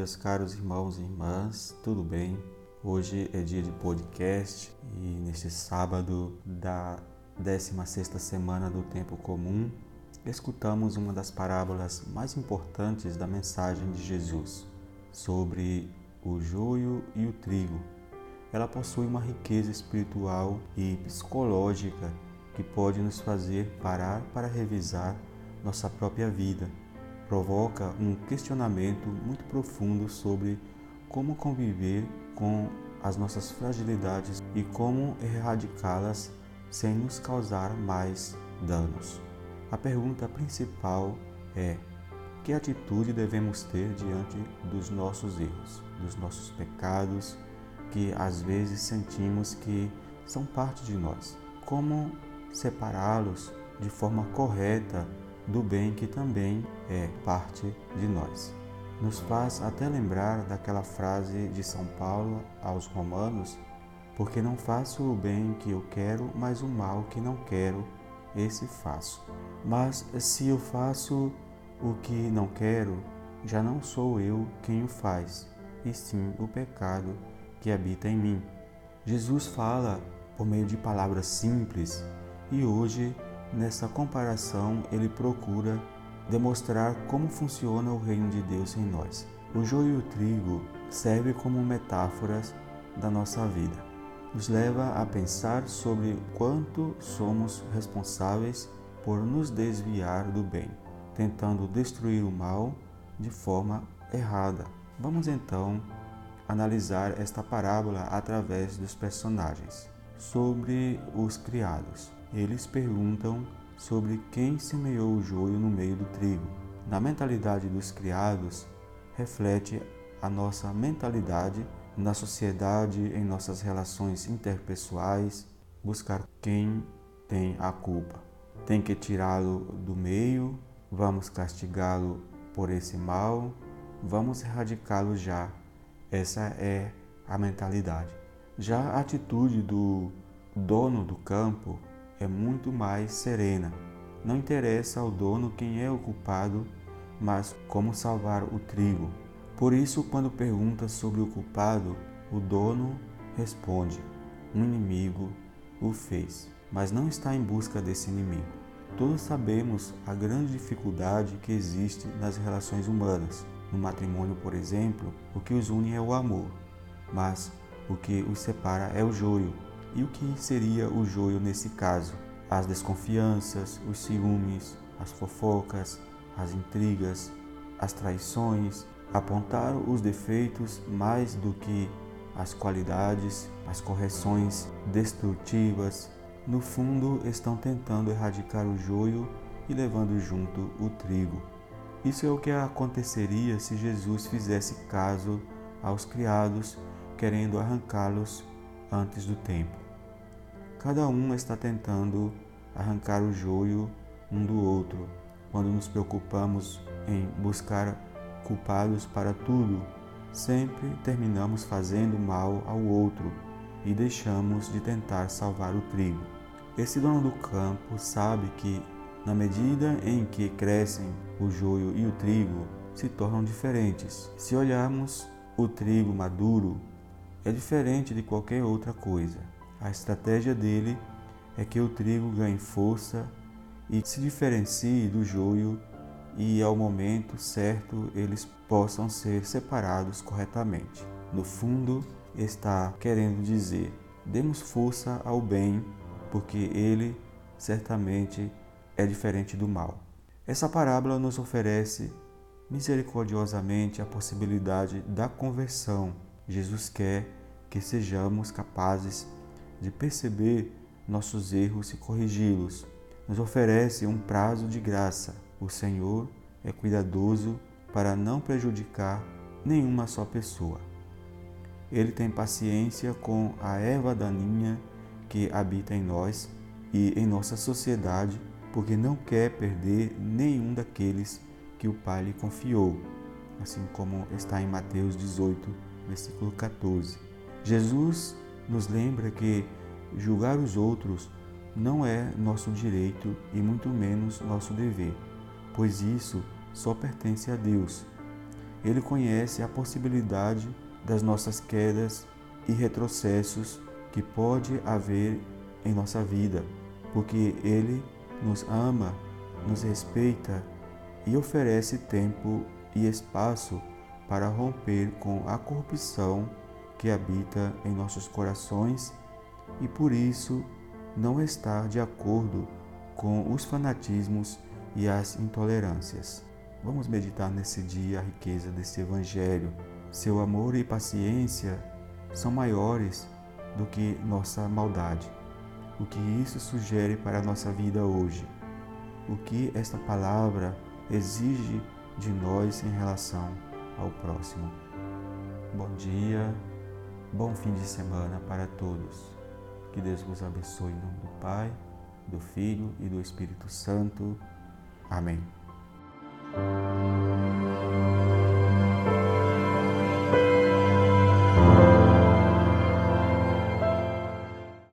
meus caros irmãos e irmãs, tudo bem? Hoje é dia de podcast e neste sábado da 16ª semana do tempo comum, escutamos uma das parábolas mais importantes da mensagem de Jesus sobre o joio e o trigo. Ela possui uma riqueza espiritual e psicológica que pode nos fazer parar para revisar nossa própria vida provoca um questionamento muito profundo sobre como conviver com as nossas fragilidades e como erradicá-las sem nos causar mais danos. A pergunta principal é: que atitude devemos ter diante dos nossos erros, dos nossos pecados, que às vezes sentimos que são parte de nós? Como separá-los de forma correta do bem que também é parte de nós. Nos faz até lembrar daquela frase de São Paulo aos Romanos: Porque não faço o bem que eu quero, mas o mal que não quero, esse faço. Mas se eu faço o que não quero, já não sou eu quem o faz, e sim o pecado que habita em mim. Jesus fala por meio de palavras simples e hoje Nessa comparação, ele procura demonstrar como funciona o reino de Deus em nós. O joio e o trigo servem como metáforas da nossa vida. Nos leva a pensar sobre quanto somos responsáveis por nos desviar do bem, tentando destruir o mal de forma errada. Vamos então analisar esta parábola através dos personagens. Sobre os criados eles perguntam sobre quem semeou o joio no meio do trigo. Na mentalidade dos criados, reflete a nossa mentalidade na sociedade, em nossas relações interpessoais, buscar quem tem a culpa. Tem que tirá-lo do meio, vamos castigá-lo por esse mal, vamos erradicá-lo já. Essa é a mentalidade. Já a atitude do dono do campo é muito mais serena. Não interessa ao dono quem é o culpado, mas como salvar o trigo. Por isso, quando pergunta sobre o culpado, o dono responde: um inimigo o fez, mas não está em busca desse inimigo. Todos sabemos a grande dificuldade que existe nas relações humanas. No matrimônio, por exemplo, o que os une é o amor, mas o que os separa é o joio, e o que seria o joio nesse caso? As desconfianças, os ciúmes, as fofocas, as intrigas, as traições, apontar os defeitos mais do que as qualidades, as correções destrutivas, no fundo estão tentando erradicar o joio e levando junto o trigo. Isso é o que aconteceria se Jesus fizesse caso aos criados, querendo arrancá-los antes do tempo. Cada um está tentando arrancar o joio um do outro. Quando nos preocupamos em buscar culpados para tudo, sempre terminamos fazendo mal ao outro e deixamos de tentar salvar o trigo. Esse dono do campo sabe que, na medida em que crescem o joio e o trigo, se tornam diferentes. Se olharmos o trigo maduro, é diferente de qualquer outra coisa. A estratégia dele é que o trigo ganhe força e se diferencie do joio e ao momento certo eles possam ser separados corretamente. No fundo, está querendo dizer: demos força ao bem, porque ele certamente é diferente do mal. Essa parábola nos oferece misericordiosamente a possibilidade da conversão. Jesus quer que sejamos capazes de perceber nossos erros e corrigi-los. Nos oferece um prazo de graça. O Senhor é cuidadoso para não prejudicar nenhuma só pessoa. Ele tem paciência com a erva daninha que habita em nós e em nossa sociedade, porque não quer perder nenhum daqueles que o Pai lhe confiou, assim como está em Mateus 18, versículo 14. Jesus nos lembra que julgar os outros não é nosso direito e muito menos nosso dever, pois isso só pertence a Deus. Ele conhece a possibilidade das nossas quedas e retrocessos que pode haver em nossa vida, porque Ele nos ama, nos respeita e oferece tempo e espaço para romper com a corrupção que habita em nossos corações e por isso não estar de acordo com os fanatismos e as intolerâncias. Vamos meditar nesse dia a riqueza desse Evangelho. Seu amor e paciência são maiores do que nossa maldade. O que isso sugere para a nossa vida hoje? O que esta palavra exige de nós em relação ao próximo? Bom dia, Bom fim de semana para todos. Que Deus vos abençoe em nome do Pai, do Filho e do Espírito Santo. Amém.